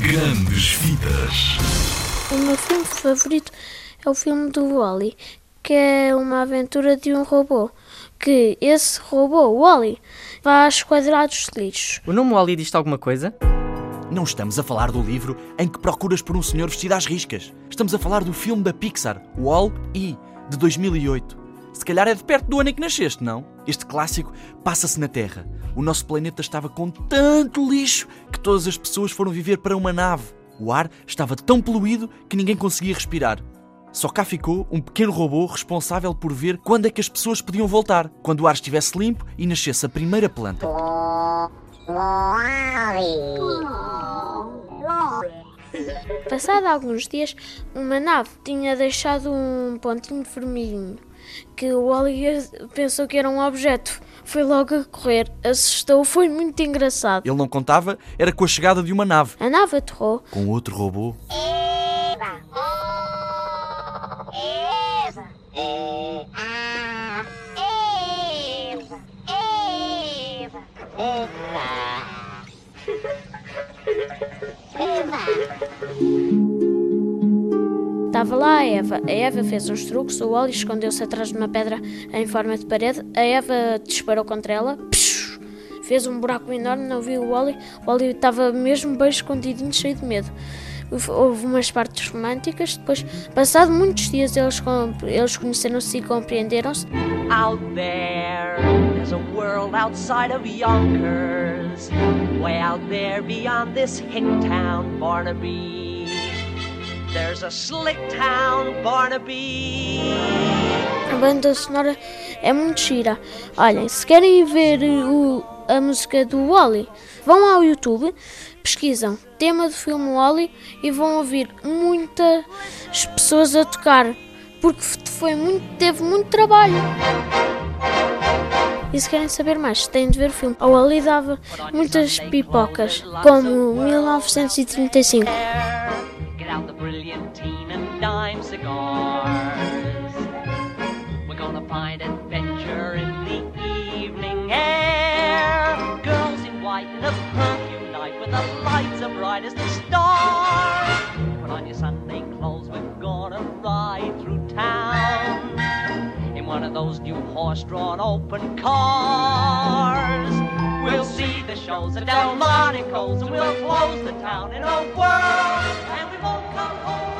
Grandes Vidas. O meu filme favorito é o filme do Wally, que é uma aventura de um robô. Que esse robô, o Wally, vai aos quadrados de lixo. O nome Wally diz-te alguma coisa? Não estamos a falar do livro em que procuras por um senhor vestido às riscas. Estamos a falar do filme da Pixar, Wall-E, de 2008. Se calhar é de perto do ano em que nasceste, não? Este clássico passa-se na Terra. O nosso planeta estava com tanto lixo que todas as pessoas foram viver para uma nave. O ar estava tão poluído que ninguém conseguia respirar. Só cá ficou um pequeno robô responsável por ver quando é que as pessoas podiam voltar, quando o ar estivesse limpo e nascesse a primeira planta. Passado alguns dias, uma nave tinha deixado um pontinho vermelhinho, que o Wally pensou que era um objeto. Foi logo a correr, assustou, foi muito engraçado. Ele não contava, era com a chegada de uma nave, A nave aterrou, com outro robô. Estava lá a Eva. A Eva fez uns truques, o Wally escondeu-se atrás de uma pedra em forma de parede. A Eva disparou contra ela. Fez um buraco enorme, não viu o Wally. O Wally estava mesmo bem escondidinho, cheio de medo. Houve- umas partes românticas. Depois, passado muitos dias, eles, eles conheceram-se e compreenderam-se. Out there, there's a world outside of Yonkers. Way out there beyond this hick town, Barnaby. There's a slick town, Barnaby. A banda sonora é muito gira. Olhem, se querem ver o- a música do Wally, vão ao YouTube, pesquisam tema do filme Wally e vão ouvir muitas pessoas a tocar, porque foi muito, teve muito trabalho. E se querem saber mais, têm de ver o filme. O Wally dava muitas pipocas, como 1935. In a perfume night with the lights as bright as the stars. Put on your Sunday clothes, we're gonna ride through town in one of those new horse-drawn open cars. We'll see the shows at Delmonico's and we'll close the town in a whirl, and we won't come home.